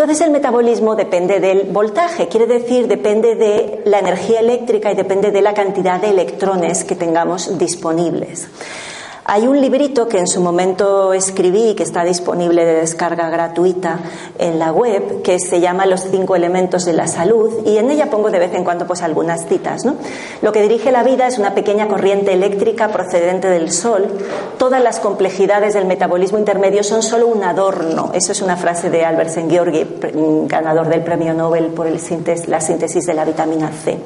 Entonces el metabolismo depende del voltaje, quiere decir depende de la energía eléctrica y depende de la cantidad de electrones que tengamos disponibles. Hay un librito que en su momento escribí, que está disponible de descarga gratuita en la web, que se llama Los cinco elementos de la salud, y en ella pongo de vez en cuando pues algunas citas. Lo que dirige la vida es una pequeña corriente eléctrica procedente del Sol. Todas las complejidades del metabolismo intermedio son solo un adorno. Eso es una frase de Albert Szent-Györgyi, ganador del Premio Nobel por el síntesis, la síntesis de la vitamina C.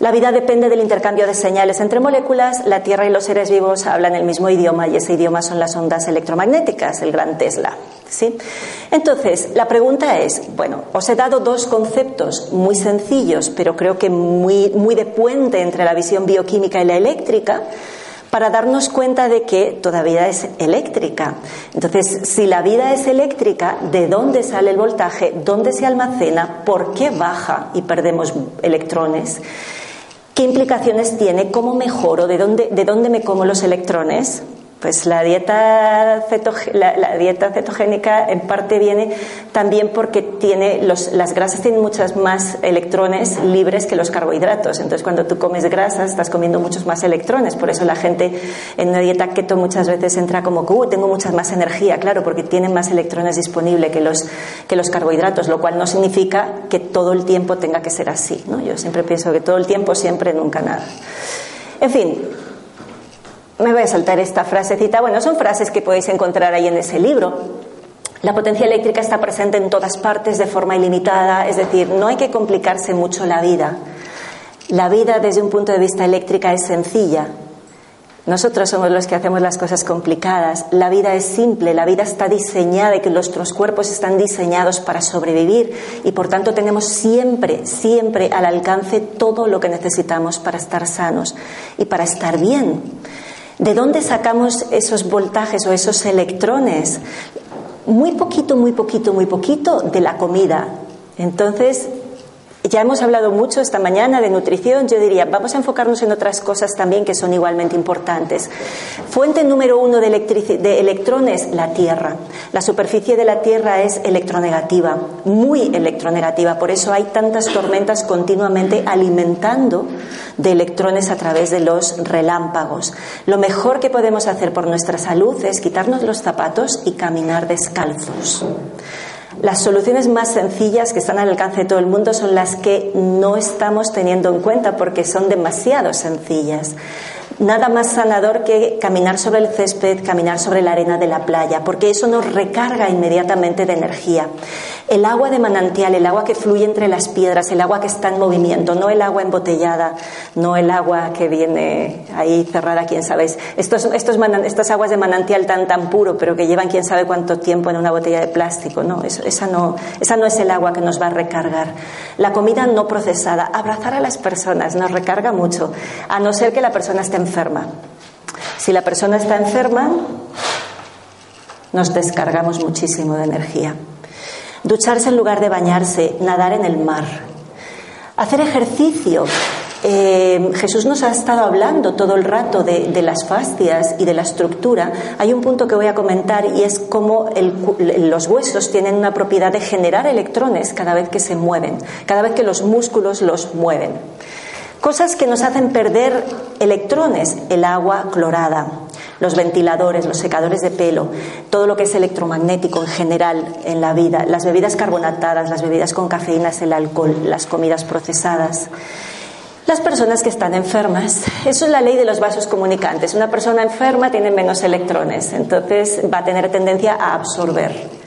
La vida depende del intercambio de señales entre moléculas. La Tierra y los seres vivos hablan el mismo idioma y ese idioma son las ondas electromagnéticas, el gran Tesla. ¿sí? Entonces, la pregunta es, bueno, os he dado dos conceptos muy sencillos, pero creo que muy, muy de puente entre la visión bioquímica y la eléctrica para darnos cuenta de que toda vida es eléctrica. Entonces, si la vida es eléctrica, ¿de dónde sale el voltaje? ¿Dónde se almacena? ¿Por qué baja y perdemos electrones? ¿Qué implicaciones tiene? ¿Cómo mejoro? ¿De dónde, de dónde me como los electrones? Pues la dieta, la, dieta cetogénica en parte viene también porque tiene los, las grasas tienen muchas más electrones libres que los carbohidratos. Entonces, cuando tú comes grasas, estás comiendo muchos más electrones. Por eso la gente en una dieta keto muchas veces entra como que, uh, tengo mucha más energía, claro, porque tienen más electrones disponibles que los, que los carbohidratos, lo cual no significa que todo el tiempo tenga que ser así. ¿no? Yo siempre pienso que todo el tiempo, siempre, nunca nada. En fin, me voy a saltar esta frasecita. Bueno, son frases que podéis encontrar ahí en ese libro. La potencia eléctrica está presente en todas partes de forma ilimitada, es decir, no hay que complicarse mucho la vida. La vida desde un punto de vista eléctrica es sencilla. Nosotros somos los que hacemos las cosas complicadas. La vida es simple, la vida está diseñada y que nuestros cuerpos están diseñados para sobrevivir y por tanto tenemos siempre, siempre al alcance todo lo que necesitamos para estar sanos y para estar bien. ¿De dónde sacamos esos voltajes o esos electrones? Muy poquito, muy poquito, muy poquito de la comida. Entonces, ya hemos hablado mucho esta mañana de nutrición, yo diría, vamos a enfocarnos en otras cosas también que son igualmente importantes. Fuente número uno de, electrones, la Tierra. La superficie de la Tierra es electronegativa, muy electronegativa, por eso hay tantas tormentas continuamente alimentando de electrones a través de los relámpagos. Lo mejor que podemos hacer por nuestra salud es quitarnos los zapatos y caminar descalzos. Las soluciones más sencillas que están al alcance de todo el mundo son las que no estamos teniendo en cuenta porque son demasiado sencillas. Nada más sanador que caminar sobre el césped, caminar sobre la arena de la playa, porque eso nos recarga inmediatamente de energía. El agua de manantial, el agua que fluye entre las piedras, el agua que está en movimiento, no el agua embotellada, no el agua que viene ahí cerrada, quién sabe. Estos, estos estas aguas de manantial tan tan puro, pero que llevan quién sabe cuánto tiempo en una botella de plástico, no, esa no, esa no es el agua que nos va a recargar. La comida no procesada, abrazar a las personas nos recarga mucho, a no ser que la persona esté enferma. Si la persona está enferma, nos descargamos muchísimo de energía. Ducharse en lugar de bañarse, nadar en el mar, hacer ejercicio. Eh, Jesús nos ha estado hablando todo el rato de, las fascias y de la estructura. Hay un punto que voy a comentar y es cómo los huesos tienen una propiedad de generar electrones cada vez que se mueven, cada vez que los músculos los mueven. Cosas que nos hacen perder electrones, el agua clorada, los ventiladores, los secadores de pelo, todo lo que es electromagnético en general en la vida, las bebidas carbonatadas, las bebidas con cafeínas, el alcohol, las comidas procesadas. Las personas que están enfermas, eso es la ley de los vasos comunicantes. Una persona enferma tiene menos electrones, entonces va a tener tendencia a absorber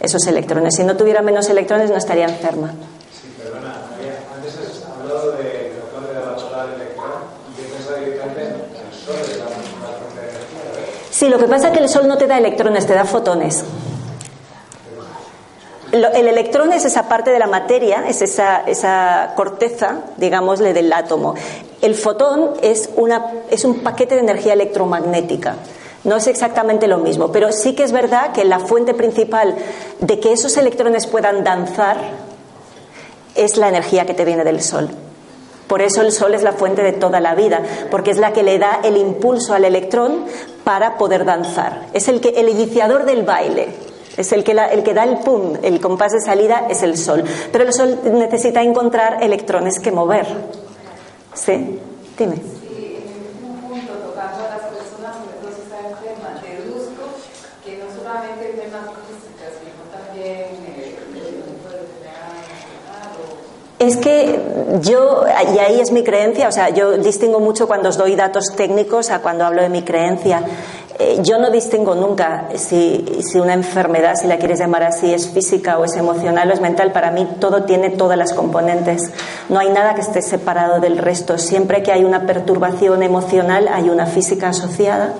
esos electrones. Si no tuviera menos electrones no estaría enferma. Sí, perdona, antes has has hablado de fotones de la solar electrónica y yo pensaba directamente en el sol es la fuente de energía. Sí, lo que pasa es que el sol no te da electrones, te da fotones. el electrón es esa parte de la materia, es esa, esa corteza, digámosle, del átomo. El fotón es, una, es un paquete de energía electromagnética. No es exactamente lo mismo, pero sí que es verdad que la fuente principal de que esos electrones puedan danzar es la energía que te viene del Sol. Por eso el Sol es la fuente de toda la vida, porque es la que le da el impulso al electrón para poder danzar. Es el, que, el iniciador del baile. Es el que, el que da el pum, el compás de salida es el Sol. Pero el Sol necesita encontrar electrones que mover. ¿Sí? Dime. Es que yo, y ahí es mi creencia, o sea, yo distingo mucho cuando os doy datos técnicos a cuando hablo de mi creencia. Eh, yo no distingo nunca si, si, una enfermedad, si la quieres llamar así, es física o es emocional o es mental. Para mí todo tiene todas las componentes. No hay nada que esté separado del resto. Siempre que hay una perturbación emocional hay una física asociada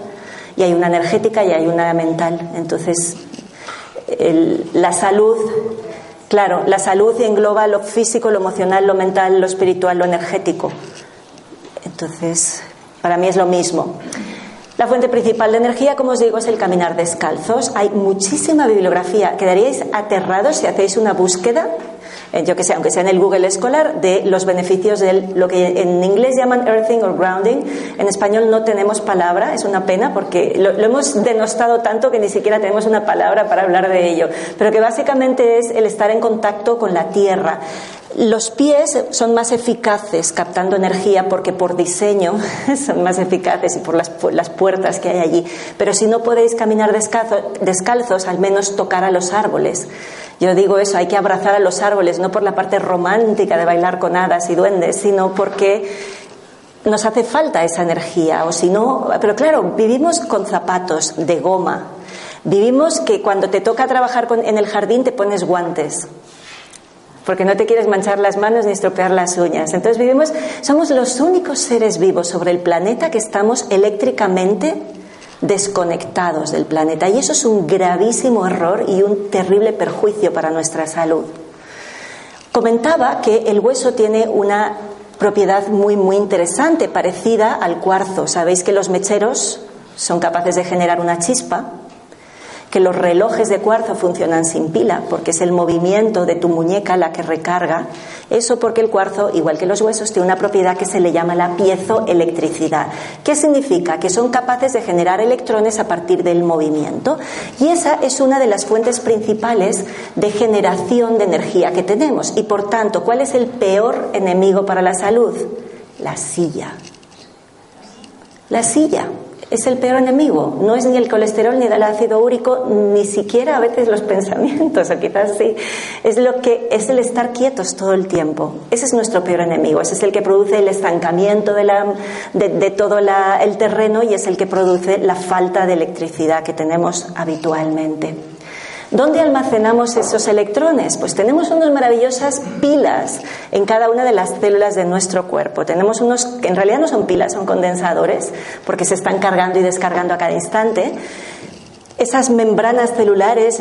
y hay una energética y hay una mental. Entonces, la salud Claro, la salud engloba lo físico, lo emocional, lo mental, lo espiritual, lo energético. Entonces, para mí es lo mismo. La fuente principal de energía, como os digo, es el caminar descalzos. Hay muchísima bibliografía. Quedaríais aterrados si hacéis una búsqueda yo que sé, aunque sea en el Google escolar, de los beneficios de lo que en inglés llaman earthing o grounding. En español no tenemos palabra, es una pena porque lo, lo, hemos denostado tanto que ni siquiera tenemos una palabra para hablar de ello, pero que básicamente es el estar en contacto con la tierra. Los pies son más eficaces captando energía porque por diseño son más eficaces y por las, las puertas que hay allí. Pero si no podéis caminar descalzos, al menos tocar a los árboles. Yo digo eso, hay que abrazar a los árboles, no por la parte romántica de bailar con hadas y duendes, sino porque nos hace falta esa energía. O si no, pero claro, vivimos con zapatos de goma. Vivimos que cuando te toca trabajar en el jardín te pones guantes porque no te quieres manchar las manos ni estropear las uñas. Entonces vivimos, somos los únicos seres vivos sobre el planeta que estamos eléctricamente desconectados del planeta y eso es un gravísimo error y un terrible perjuicio para nuestra salud. Comentaba que el hueso tiene una propiedad muy muy interesante parecida al cuarzo. Sabéis que los mecheros son capaces de generar una chispa que los relojes de cuarzo funcionan sin pila, porque es el movimiento de tu muñeca la que recarga. Eso porque el cuarzo, igual que los huesos, tiene una propiedad que se le llama la piezoelectricidad. ¿Qué significa? Que son capaces de generar electrones a partir del movimiento. Y esa es una de las fuentes principales de generación de energía que tenemos. Y por tanto, ¿cuál es el peor enemigo para la salud? La silla. La silla es el peor enemigo. No es ni el colesterol, ni el ácido úrico, ni siquiera a veces los pensamientos, o quizás sí. Es lo que es el estar quietos todo el tiempo. Ese es nuestro peor enemigo. Ese es el que produce el estancamiento de, la, de, todo el terreno y es el que produce la falta de electricidad que tenemos habitualmente. ¿Dónde almacenamos esos electrones? Pues tenemos unas maravillosas pilas en cada una de las células de nuestro cuerpo. Tenemos unos que en realidad no son pilas, son condensadores, porque se están cargando y descargando a cada instante. Esas membranas celulares,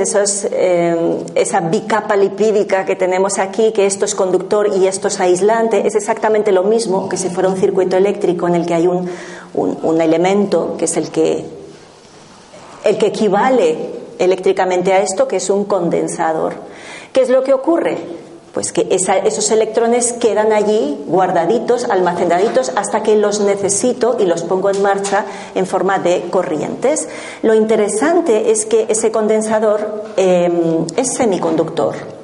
eh, esa bicapa lipídica que tenemos aquí, que esto es conductor y esto es aislante, es exactamente lo mismo que si fuera un circuito eléctrico en el que hay un, un elemento que es el que, el que equivale eléctricamente a esto, que es un condensador. ¿Qué es lo que ocurre? Pues que esos electrones quedan allí guardaditos, almacenaditos, hasta que los necesito y los pongo en marcha en forma de corrientes. Lo interesante es que ese condensador em, es semiconductor.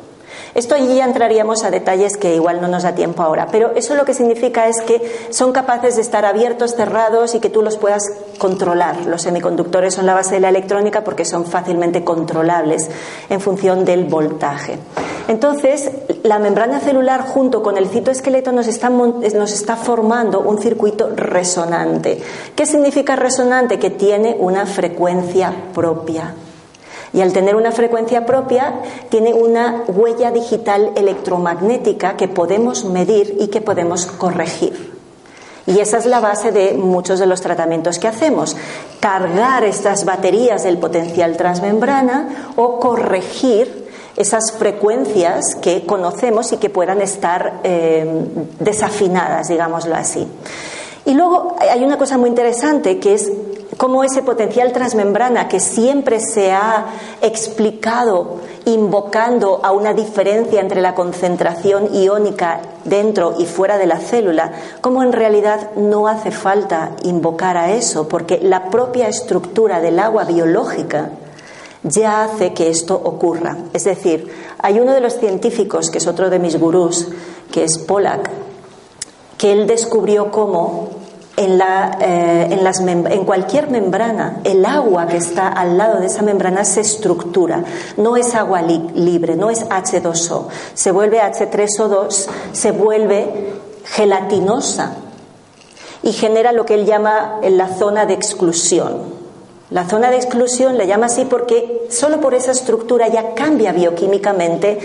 Esto allí ya entraríamos a detalles que igual no nos da tiempo ahora, pero eso lo que significa es que son capaces de estar abiertos, cerrados y que tú los puedas controlar. Los semiconductores son la base de la electrónica porque son fácilmente controlables en función del voltaje. Entonces, la membrana celular junto con el citoesqueleto nos está, nos está formando un circuito resonante. ¿Qué significa resonante? Que tiene una frecuencia propia. Y al tener una frecuencia propia, tiene una huella digital electromagnética que podemos medir y que podemos corregir. Y esa es la base de muchos de los tratamientos que hacemos. Cargar estas baterías del potencial transmembrana o corregir esas frecuencias que conocemos y que puedan estar eh, desafinadas, digámoslo así. Y luego hay una cosa muy interesante que es cómo ese potencial transmembrana que siempre se ha explicado invocando a una diferencia entre la concentración iónica dentro y fuera de la célula, cómo en realidad no hace falta invocar a eso, porque la propia estructura del agua biológica ya hace que esto ocurra. Es decir, hay uno de los científicos, que es otro de mis gurús, que es Pollack, que él descubrió cómo en, la, eh, en, las en, cualquier membrana, el agua que está al lado de esa membrana se estructura. No es agua libre, no es H2O. Se vuelve H3O2, se vuelve gelatinosa y genera lo que él llama la zona de exclusión. La zona de exclusión le llama así porque solo por esa estructura ya cambia bioquímicamente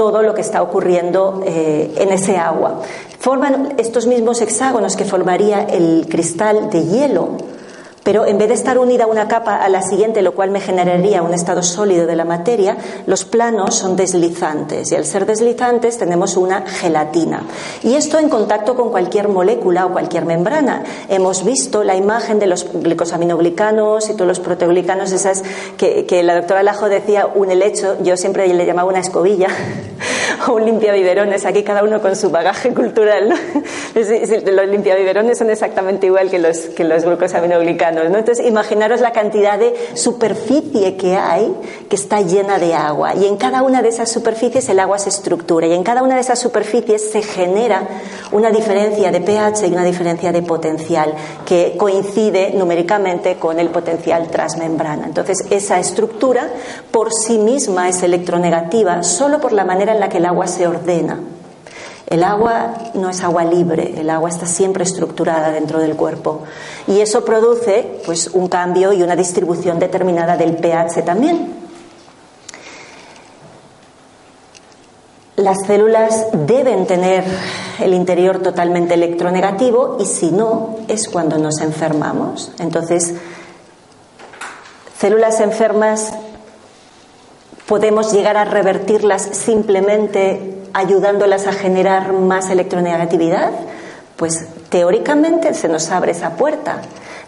todo lo que está ocurriendo eh, en ese agua. Forman estos mismos hexágonos que formaría el cristal de hielo pero en vez de estar unida una capa a la siguiente, lo cual me generaría un estado sólido de la materia, los planos son deslizantes y al ser deslizantes tenemos una gelatina. Y esto en contacto con cualquier molécula o cualquier membrana. Hemos visto la imagen de los glicosaminoglicanos y todos los proteoglicanos, esas que, la doctora Lajo decía un helecho, yo siempre le llamaba una escobilla o un limpiabiberones, aquí cada uno con su bagaje cultural. Los limpiabiberones son exactamente igual que los, que los glucosaminoglicanos entonces, imaginaros la cantidad de superficie que hay que está llena de agua. Y en cada una de esas superficies el agua se estructura. Y en cada una de esas superficies se genera una diferencia de pH y una diferencia de potencial que coincide numéricamente con el potencial transmembrana. Entonces, esa estructura por sí misma es electronegativa solo por la manera en la que el agua se ordena. El agua no es agua libre, el agua está siempre estructurada dentro del cuerpo y eso produce pues un cambio y una distribución determinada del pH también. Las células deben tener el interior totalmente electronegativo y si no es cuando nos enfermamos. Entonces, células enfermas podemos llegar a revertirlas simplemente ayudándolas a generar más electronegatividad? Pues teóricamente se nos abre esa puerta.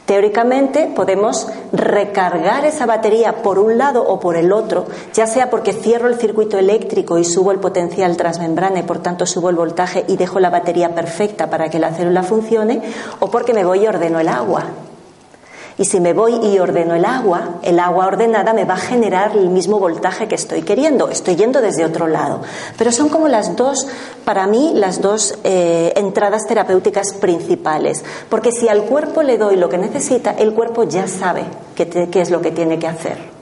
Teóricamente podemos recargar esa batería por un lado o por el otro, ya sea porque cierro el circuito eléctrico y subo el potencial transmembrana y por tanto subo el voltaje y dejo la batería perfecta para que la célula funcione, o porque me voy y ordeno el agua. Y si me voy y ordeno el agua, el agua ordenada me va a generar el mismo voltaje que estoy queriendo. Estoy yendo desde otro lado. Pero son como las dos, para mí, las dos eh, entradas terapéuticas principales. Porque si al cuerpo le doy lo que necesita, el cuerpo ya sabe qué, qué es lo que tiene que hacer.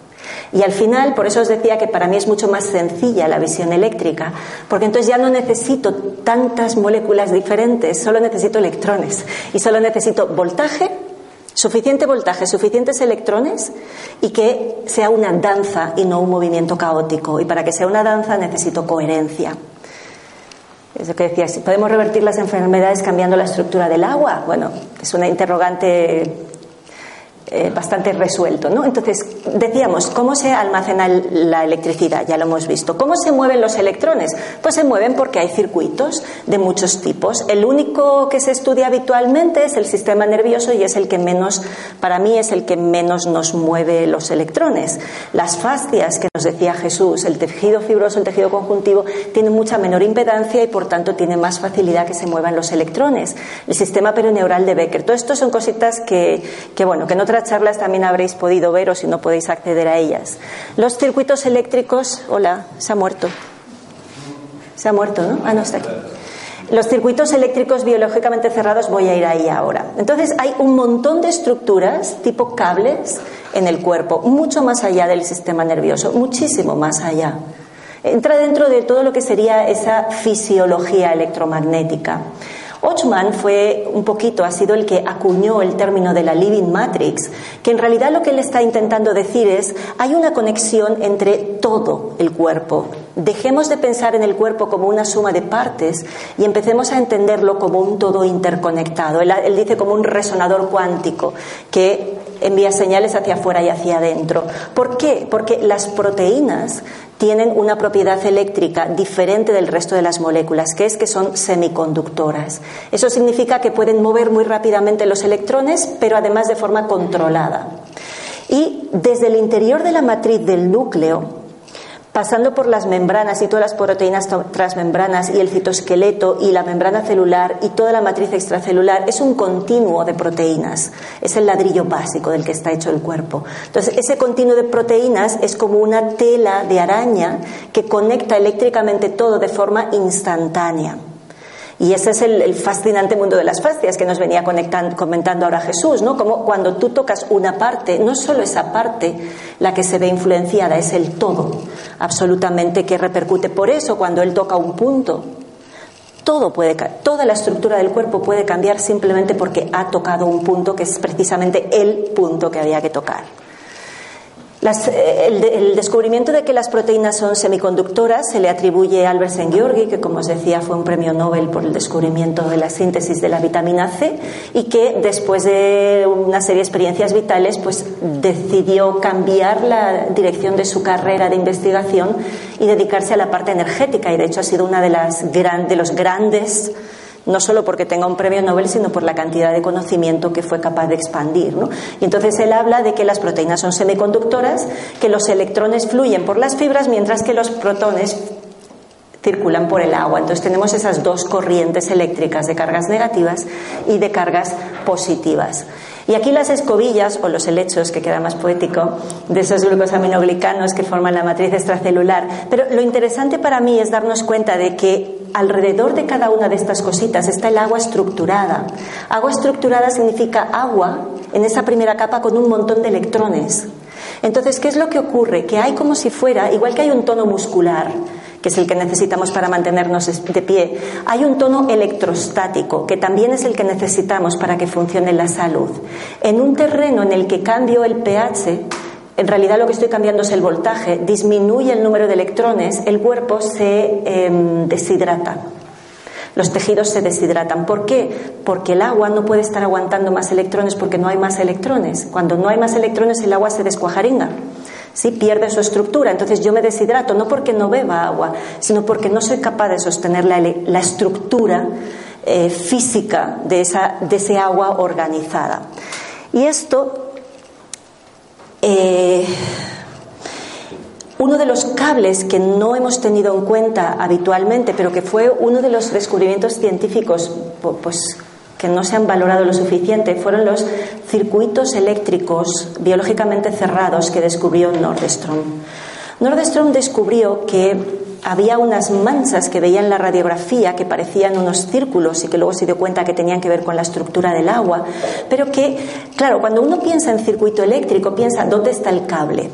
Y al final, por eso os decía que para mí es mucho más sencilla la visión eléctrica, porque entonces ya no necesito tantas moléculas diferentes, solo necesito electrones y solo necesito voltaje Suficiente voltaje, suficientes electrones y que sea una danza y no un movimiento caótico. Y para que sea una danza necesito coherencia. Es lo que decía, si podemos revertir las enfermedades cambiando la estructura del agua. Bueno, es una interrogante eh, bastante resuelto. ¿no? Entonces, decíamos, ¿cómo se almacena la electricidad? Ya lo hemos visto. ¿Cómo se mueven los electrones? Pues se mueven porque hay circuitos de muchos tipos. El único que se estudia habitualmente es el sistema nervioso y es el que menos, para mí, es el que menos nos mueve los electrones. Las fascias, que nos decía Jesús, el tejido fibroso, el tejido conjuntivo, tiene mucha menor impedancia y por tanto tiene más facilidad que se muevan los electrones. El sistema perineural de Becker. Todo esto son cositas que, que bueno, que en otras charlas también habréis podido ver o si no podéis acceder a ellas. Los circuitos eléctricos, hola, se ha muerto. Se ha muerto, ¿no? Ah, no, está aquí. Los circuitos eléctricos biológicamente cerrados, voy a ir ahí ahora. Entonces, hay un montón de estructuras tipo cables en el cuerpo, mucho más allá del sistema nervioso, muchísimo más allá. Entra dentro de todo lo que sería esa fisiología electromagnética. Ochman fue un poquito, ha sido el que acuñó el término de la living matrix, que en realidad lo que él está intentando decir es, hay una conexión entre todo el cuerpo. Dejemos de pensar en el cuerpo como una suma de partes y empecemos a entenderlo como un todo interconectado. Él, dice como un resonador cuántico que envía señales hacia afuera y hacia adentro. ¿Por qué? Porque las proteínas tienen una propiedad eléctrica diferente del resto de las moléculas, que es que son semiconductoras. Eso significa que pueden mover muy rápidamente los electrones, pero además de forma controlada. Y desde el interior de la matriz del núcleo, pasando por las membranas y todas las proteínas transmembranas y el citoesqueleto y la membrana celular y toda la matriz extracelular, es un continuo de proteínas. Es el ladrillo básico del que está hecho el cuerpo. Entonces, ese continuo de proteínas es como una tela de araña que conecta eléctricamente todo de forma instantánea. Y ese es el, fascinante mundo de las fascias que nos venía comentando ahora Jesús, ¿no? Como cuando tú tocas una parte, no solo esa parte la que se ve influenciada, es el todo, absolutamente que repercute. Por eso, cuando él toca un punto, todo puede, toda la estructura del cuerpo puede cambiar simplemente porque ha tocado un punto que es precisamente el punto que había que tocar. Eh, el, descubrimiento de que las proteínas son semiconductoras se le atribuye a Albert Szent-Györgyi, que como os decía fue un premio Nobel por el descubrimiento de la síntesis de la vitamina C y que después de una serie de experiencias vitales pues decidió cambiar la dirección de su carrera de investigación y dedicarse a la parte energética. Y de hecho ha sido una de las de los grandes no solo porque tenga un premio Nobel, sino por la cantidad de conocimiento que fue capaz de expandir. Y entonces él habla de que las proteínas son semiconductoras, que los electrones fluyen por las fibras, mientras que los protones circulan por el agua. Entonces tenemos esas dos corrientes eléctricas de cargas negativas y de cargas positivas. Y aquí las escobillas o los helechos, que queda más poético, de esos glucosaminoglicanos que forman la matriz extracelular. Pero lo interesante para mí es darnos cuenta de que alrededor de cada una de estas cositas está el agua estructurada. Agua estructurada significa agua en esa primera capa con un montón de electrones. Entonces, ¿qué es lo que ocurre? Que hay como si fuera, igual que hay un tono muscular, que es el que necesitamos para mantenernos de pie, hay un tono electrostático, que también es el que necesitamos para que funcione la salud. En un terreno en el que cambio el pH, en realidad lo que estoy cambiando es el voltaje, disminuye el número de electrones, el cuerpo se em, deshidrata. Los tejidos se deshidratan. ¿Por qué? Porque el agua no puede estar aguantando más electrones porque no hay más electrones. Cuando no hay más electrones el agua se descuajaringa. ¿Sí? pierde su estructura. Entonces yo me deshidrato no porque no beba agua, sino porque no soy capaz de sostener la, estructura eh, física de, esa, de ese agua organizada. Y esto eh, uno de los cables que no hemos tenido en cuenta habitualmente, pero que fue uno de los descubrimientos científicos pues, que no se han valorado lo suficiente, fueron los circuitos eléctricos biológicamente cerrados que descubrió Nordstrom. Nordstrom descubrió que había unas manchas que veía en la radiografía que parecían unos círculos y que luego se dio cuenta que tenían que ver con la estructura del agua, pero que, claro, cuando uno piensa en circuito eléctrico, piensa dónde está el cable.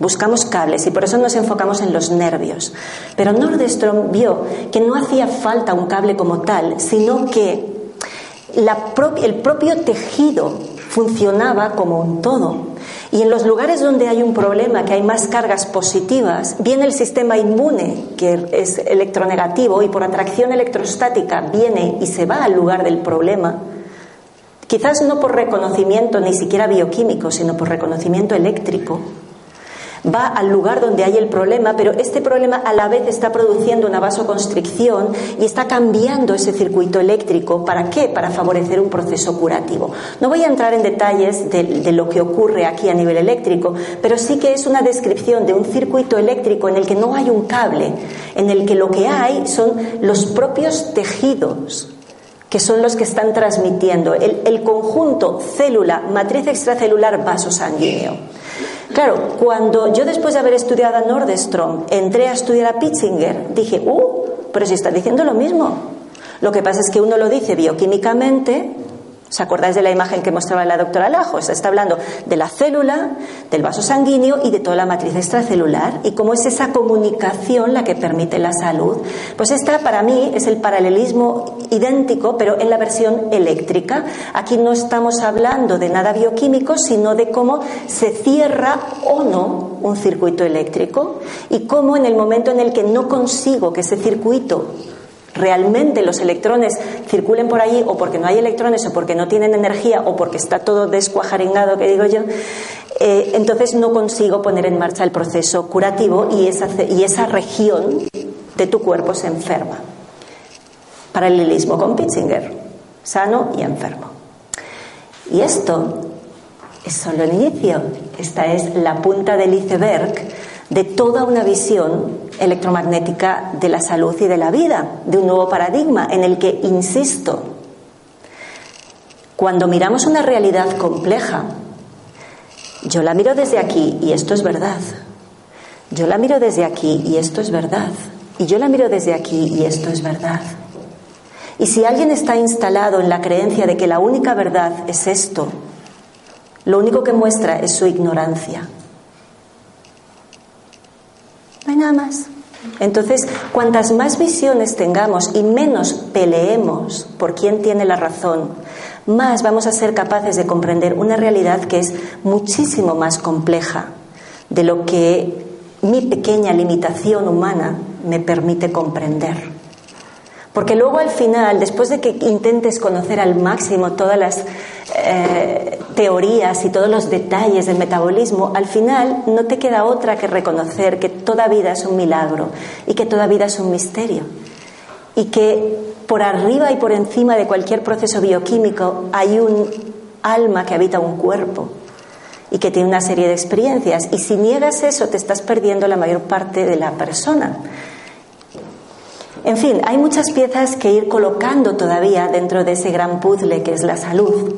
Buscamos cables y por eso nos enfocamos en los nervios. Pero Nordstrom vio que no hacía falta un cable como tal, sino que el propio tejido funcionaba como un todo. Y en los lugares donde hay un problema, que hay más cargas positivas, viene el sistema inmune, que es electronegativo, y por atracción electrostática viene y se va al lugar del problema. Quizás no por reconocimiento ni siquiera bioquímico, sino por reconocimiento eléctrico va al lugar donde hay el problema, pero este problema a la vez está produciendo una vasoconstricción y está cambiando ese circuito eléctrico. ¿Para qué? Para favorecer un proceso curativo. No voy a entrar en detalles de, lo que ocurre aquí a nivel eléctrico, pero sí que es una descripción de un circuito eléctrico en el que no hay un cable, en el que lo que hay son los propios tejidos que son los que están transmitiendo el, el conjunto célula, matriz extracelular, vaso sanguíneo. Claro, cuando yo después de haber estudiado a Nordstrom entré a estudiar a Pitzinger, dije, ¡uh! Pero si está diciendo lo mismo. Lo que pasa es que uno lo dice bioquímicamente ¿Os acordáis de la imagen que mostraba la doctora Lajos? Está hablando de la célula, del vaso sanguíneo y de toda la matriz extracelular y cómo es esa comunicación la que permite la salud. Pues esta para mí es el paralelismo idéntico, pero en la versión eléctrica. Aquí no estamos hablando de nada bioquímico, sino de cómo se cierra o no un circuito eléctrico y cómo en el momento en el que no consigo que ese circuito realmente los electrones circulen por allí o porque no hay electrones o porque no tienen energía o porque está todo descuajaringado, que digo yo, eh, entonces no consigo poner en marcha el proceso curativo y esa, y esa región de tu cuerpo se enferma. Paralelismo con Pitzinger, sano y enfermo. Y esto es solo el inicio, esta es la punta del iceberg de toda una visión electromagnética de la salud y de la vida, de un nuevo paradigma en el que, insisto, cuando miramos una realidad compleja, yo la miro desde aquí y esto es verdad. Yo la miro desde aquí y esto es verdad. Y yo la miro desde aquí y esto es verdad. Y si alguien está instalado en la creencia de que la única verdad es esto, lo único que muestra es su ignorancia. No hay nada más. Entonces, cuantas más visiones tengamos y menos peleemos por quién tiene la razón, más vamos a ser capaces de comprender una realidad que es muchísimo más compleja de lo que mi pequeña limitación humana me permite comprender. Porque luego al final, después de que intentes conocer al máximo todas las eh, teorías y todos los detalles del metabolismo, al final no te queda otra que reconocer que toda vida es un milagro y que toda vida es un misterio. Y que por arriba y por encima de cualquier proceso bioquímico hay un alma que habita un cuerpo y que tiene una serie de experiencias. Y si niegas eso, te estás perdiendo la mayor parte de la persona. En fin, hay muchas piezas que ir colocando todavía dentro de ese gran puzzle que es la salud.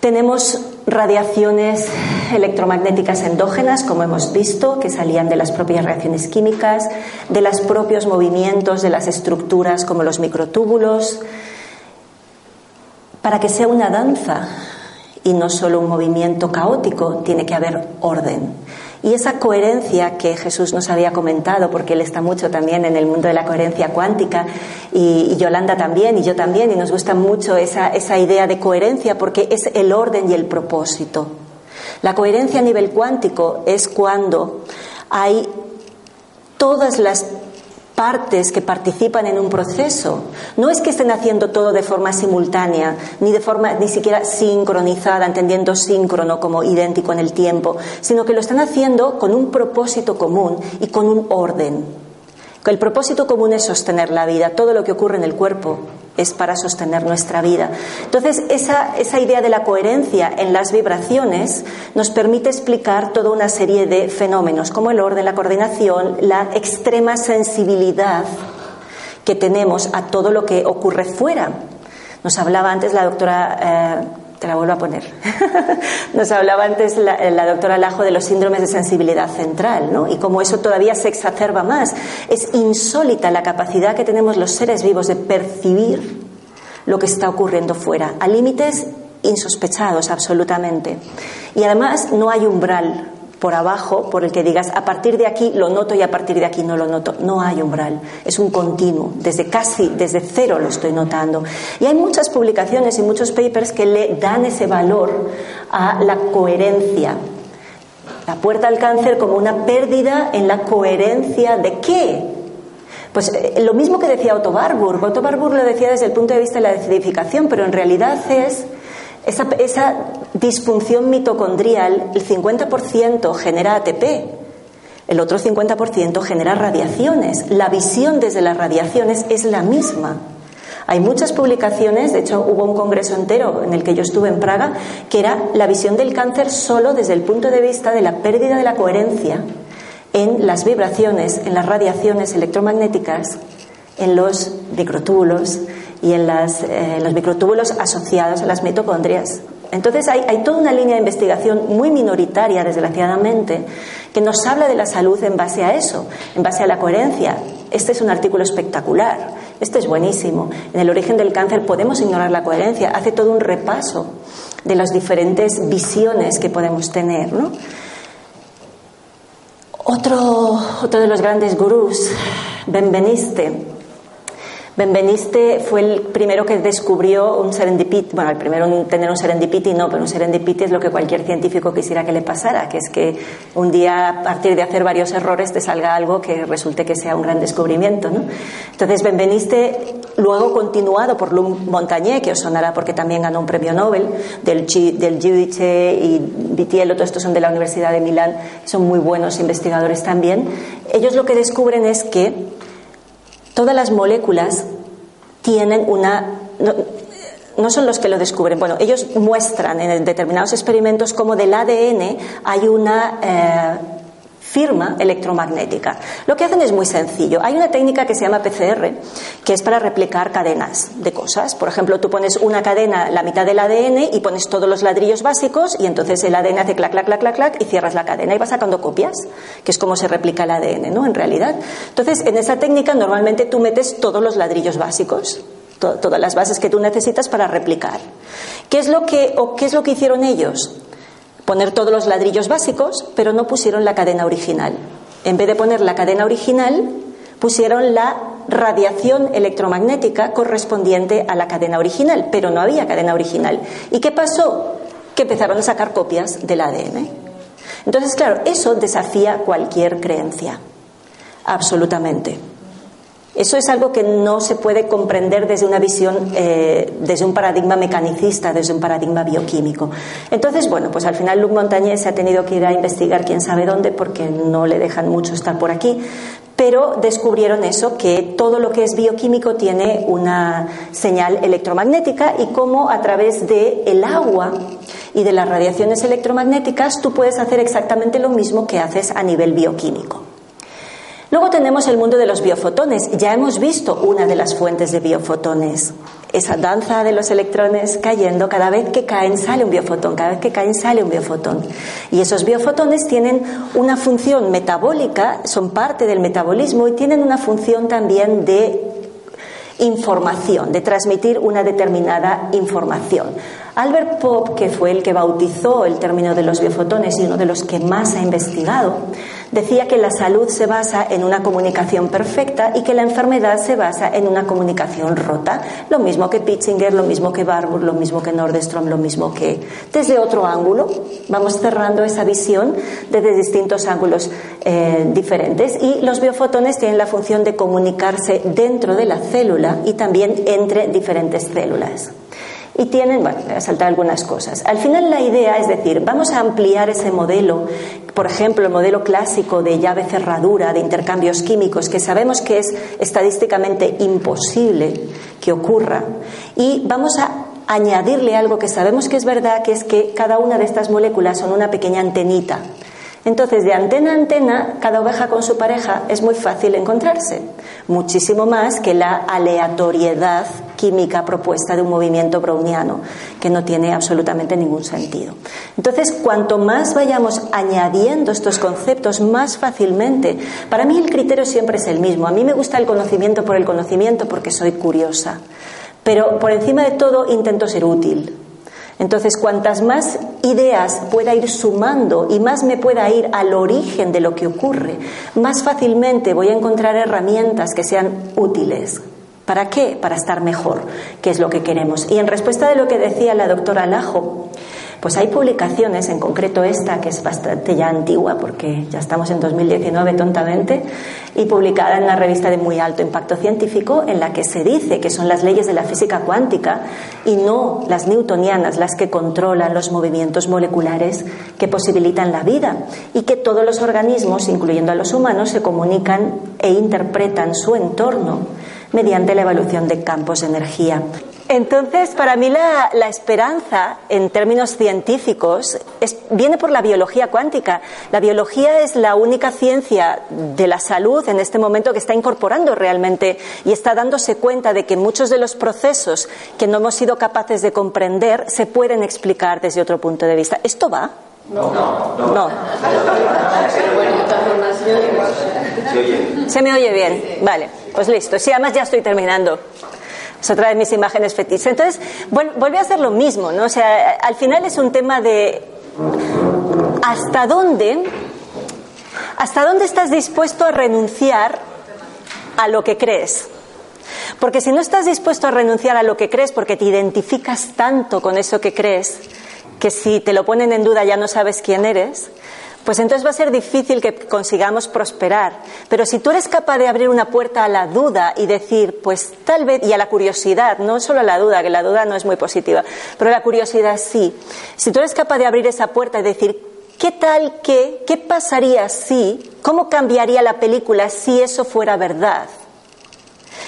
Tenemos radiaciones electromagnéticas endógenas, como hemos visto, que salían de las propias reacciones químicas, de los propios movimientos de las estructuras como los microtúbulos. Para que sea una danza y no solo un movimiento caótico, tiene que haber orden. Y esa coherencia que Jesús nos había comentado, porque él está mucho también en el mundo de la coherencia cuántica, y, Yolanda también, y yo también, y nos gusta mucho esa, esa idea de coherencia porque es el orden y el propósito. La coherencia a nivel cuántico es cuando hay todas las partes que participan en un proceso. No es que estén haciendo todo de forma simultánea, ni de forma ni siquiera sincronizada, entendiendo síncrono como idéntico en el tiempo, sino que lo están haciendo con un propósito común y con un orden. El propósito común es sostener la vida. Todo lo que ocurre en el cuerpo es para sostener nuestra vida. Entonces, esa, esa, idea de la coherencia en las vibraciones nos permite explicar toda una serie de fenómenos, como el orden, la coordinación, la extrema sensibilidad que tenemos a todo lo que ocurre fuera. Nos hablaba antes la doctora. Eh, te la vuelvo a poner. Nos hablaba antes la, doctora Lajo de los síndromes de sensibilidad central, ¿no? Y cómo eso todavía se exacerba más. Es insólita la capacidad que tenemos los seres vivos de percibir lo que está ocurriendo fuera, a límites insospechados absolutamente. Y además no hay umbral por abajo por el que digas a partir de aquí lo noto y a partir de aquí no lo noto. No hay umbral, es un continuo, desde casi, desde cero lo estoy notando. Y hay muchas publicaciones y muchos papers que le dan ese valor a la coherencia. La puerta al cáncer como una pérdida en la coherencia de qué? Pues eh, lo mismo que decía Otto Warburg. Otto Warburg lo decía desde el punto de vista de la decidificación, pero en realidad es esa, disfunción mitocondrial, el 50% genera ATP, el otro 50% genera radiaciones. La visión desde las radiaciones es la misma. Hay muchas publicaciones, de hecho hubo un congreso entero en el que yo estuve en Praga, que era la visión del cáncer solo desde el punto de vista de la pérdida de la coherencia en las vibraciones, en las radiaciones electromagnéticas, en los microtúbulos, y en, eh, los microtúbulos asociados a las mitocondrias. Entonces hay, hay, toda una línea de investigación muy minoritaria, desgraciadamente, que nos habla de la salud en base a eso, en base a la coherencia. Este es un artículo espectacular. Este es buenísimo. En el origen del cáncer podemos ignorar la coherencia. Hace todo un repaso de las diferentes visiones que podemos tener. ¿no? Otro, otro de los grandes gurús, Benveniste, Benveniste fue el primero que descubrió un serendipity, bueno, el primero en tener un serendipity no, pero un serendipity es lo que cualquier científico quisiera que le pasara, que es que un día a partir de hacer varios errores te salga algo que resulte que sea un gran descubrimiento, ¿no? Entonces Benveniste, luego continuado por Luc Montagnier, que os sonará porque también ganó un premio Nobel, del, del Giudice y Vitiello, todos estos son de la Universidad de Milán, son muy buenos investigadores también, ellos lo que descubren es que Todas las moléculas tienen una... No, son los que lo descubren. Bueno, ellos muestran en determinados experimentos cómo del ADN hay una eh, firma electromagnética. Lo que hacen es muy sencillo. Hay una técnica que se llama PCR, que es para replicar cadenas de cosas. Por ejemplo, tú pones una cadena, la mitad del ADN, y pones todos los ladrillos básicos, y entonces el ADN hace clac, clac, clac, clac, clac, y cierras la cadena y vas sacando copias, que es como se replica el ADN, ¿no? En realidad. Entonces, en esa técnica normalmente tú metes todos los ladrillos básicos todas las bases que tú necesitas para replicar. ¿Qué es lo que, o qué es lo que hicieron ellos? Poner todos los ladrillos básicos, pero no pusieron la cadena original. En vez de poner la cadena original, pusieron la radiación electromagnética correspondiente a la cadena original, pero no había cadena original. ¿Y qué pasó? Que empezaron a sacar copias del ADN. Entonces, claro, eso desafía cualquier creencia, absolutamente. Eso es algo que no se puede comprender desde una visión, eh, desde un paradigma mecanicista, desde un paradigma bioquímico. Entonces, bueno, pues al final Luc Montagnier se ha tenido que ir a investigar quién sabe dónde porque no le dejan mucho estar por aquí, pero descubrieron eso, que todo lo que es bioquímico tiene una señal electromagnética y cómo a través del el agua y de las radiaciones electromagnéticas tú puedes hacer exactamente lo mismo que haces a nivel bioquímico. Luego tenemos el mundo de los biofotones. Ya hemos visto una de las fuentes de biofotones. Esa danza de los electrones cayendo, cada vez que caen sale un biofotón, cada vez que caen sale un biofotón. Y esos biofotones tienen una función metabólica, son parte del metabolismo y tienen una función también de información, de transmitir una determinada información. Albert Pop, que fue el que bautizó el término de los biofotones y uno de los que más ha investigado, decía que la salud se basa en una comunicación perfecta y que la enfermedad se basa en una comunicación rota. Lo mismo que Pitchinger, lo mismo que Barbour, lo mismo que Nordstrom, lo mismo que desde otro ángulo. Vamos cerrando esa visión desde distintos ángulos eh, diferentes y los biofotones tienen la función de comunicarse dentro de la célula y también entre diferentes células y tienen, bueno, voy a saltar algunas cosas. Al final la idea es decir, vamos a ampliar ese modelo, por ejemplo, el modelo clásico de llave cerradura, de intercambios químicos, que sabemos que es estadísticamente imposible que ocurra, y vamos a añadirle algo que sabemos que es verdad, que es que cada una de estas moléculas son una pequeña antenita. Entonces, de antena a antena, cada oveja con su pareja es muy fácil encontrarse, muchísimo más que la aleatoriedad química propuesta de un movimiento browniano, que no tiene absolutamente ningún sentido. Entonces, cuanto más vayamos añadiendo estos conceptos, más fácilmente, para mí el criterio siempre es el mismo. A mí me gusta el conocimiento por el conocimiento porque soy curiosa, pero por encima de todo intento ser útil. Entonces, cuantas más ideas pueda ir sumando y más me pueda ir al origen de lo que ocurre, más fácilmente voy a encontrar herramientas que sean útiles. ¿Para qué? Para estar mejor, que es lo que queremos. Y en respuesta de lo que decía la doctora Lajo, pues hay publicaciones, en concreto esta, que es bastante ya antigua, porque ya estamos en 2019 tontamente, y publicada en la revista de muy alto impacto científico, en la que se dice que son las leyes de la física cuántica y no las newtonianas las que controlan los movimientos moleculares que posibilitan la vida, y que todos los organismos, incluyendo a los humanos, se comunican e interpretan su entorno mediante la evolución de campos de energía. Entonces, para mí la, esperanza, en términos científicos, viene por la biología cuántica. La biología es la única ciencia de la salud en este momento que está incorporando realmente y está dándose cuenta de que muchos de los procesos que no hemos sido capaces de comprender se pueden explicar desde otro punto de vista. Esto va, No. No. Se me oye bien. Vale, pues listo. Sí, además ya estoy terminando. Es otra de mis imágenes fetiches. Entonces, vuelve a hacer lo mismo, ¿no? O sea, al final es un tema de hasta dónde, hasta dónde estás dispuesto a renunciar a lo que crees. Porque si no estás dispuesto a renunciar a lo que crees porque te identificas tanto con eso que crees, que si te lo ponen en duda ya no sabes quién eres, pues entonces va a ser difícil que consigamos prosperar. Pero si tú eres capaz de abrir una puerta a la duda y decir, pues tal vez, y a la curiosidad, no solo a la duda, que la duda no es muy positiva, pero la curiosidad sí. Si tú eres capaz de abrir esa puerta y decir, ¿qué tal que, qué pasaría si, cómo cambiaría la película si eso fuera verdad?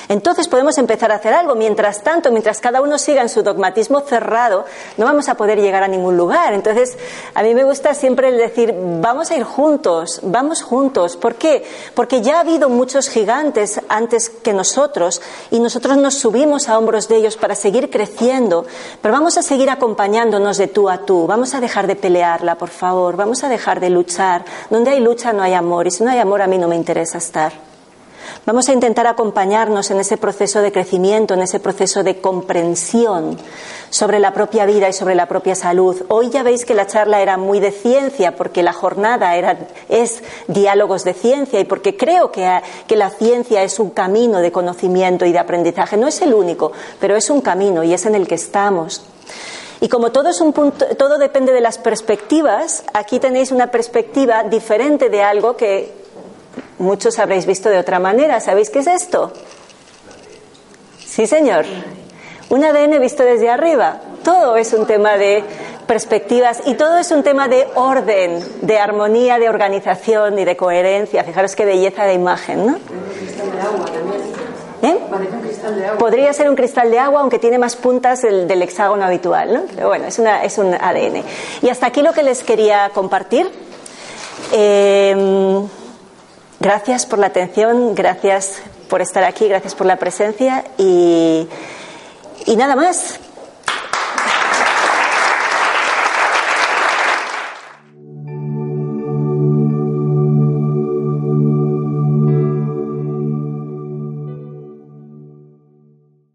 Entonces podemos empezar a hacer algo. Mientras tanto, mientras cada uno siga en su dogmatismo cerrado, no vamos a poder llegar a ningún lugar. Entonces, a mí me gusta siempre decir, vamos a ir juntos, vamos juntos. ¿Por qué? Porque ya ha habido muchos gigantes antes que nosotros y nosotros nos subimos a hombros de ellos para seguir creciendo. Pero vamos a seguir acompañándonos de tú a tú. Vamos a dejar de pelearla, por favor. Vamos a dejar de luchar. Donde hay lucha no hay amor. Y si no hay amor, a mí no me interesa estar. Vamos a intentar acompañarnos en ese proceso de crecimiento, en ese proceso de comprensión sobre la propia vida y sobre la propia salud. Hoy ya veis que la charla era muy de ciencia, porque la jornada era, es diálogos de ciencia y porque creo que, que la ciencia es un camino de conocimiento y de aprendizaje. No es el único, pero es un camino y es en el que estamos. Y como todo, es un punto, todo depende de las perspectivas, aquí tenéis una perspectiva diferente de algo que muchos habréis visto de otra manera. ¿Sabéis qué es esto? Sí, señor. Un ADN visto desde arriba. Todo es un tema de perspectivas y todo es un tema de orden, de armonía, de organización y de coherencia. Fijaros qué belleza de imagen, ¿no? ¿Eh? Podría ser un cristal de agua, aunque tiene más puntas del, hexágono habitual, ¿no? Pero bueno, es, una, es un ADN. Y hasta aquí lo que les quería compartir. Eh, Gracias por la atención, gracias por estar aquí, gracias por la presencia y, nada más.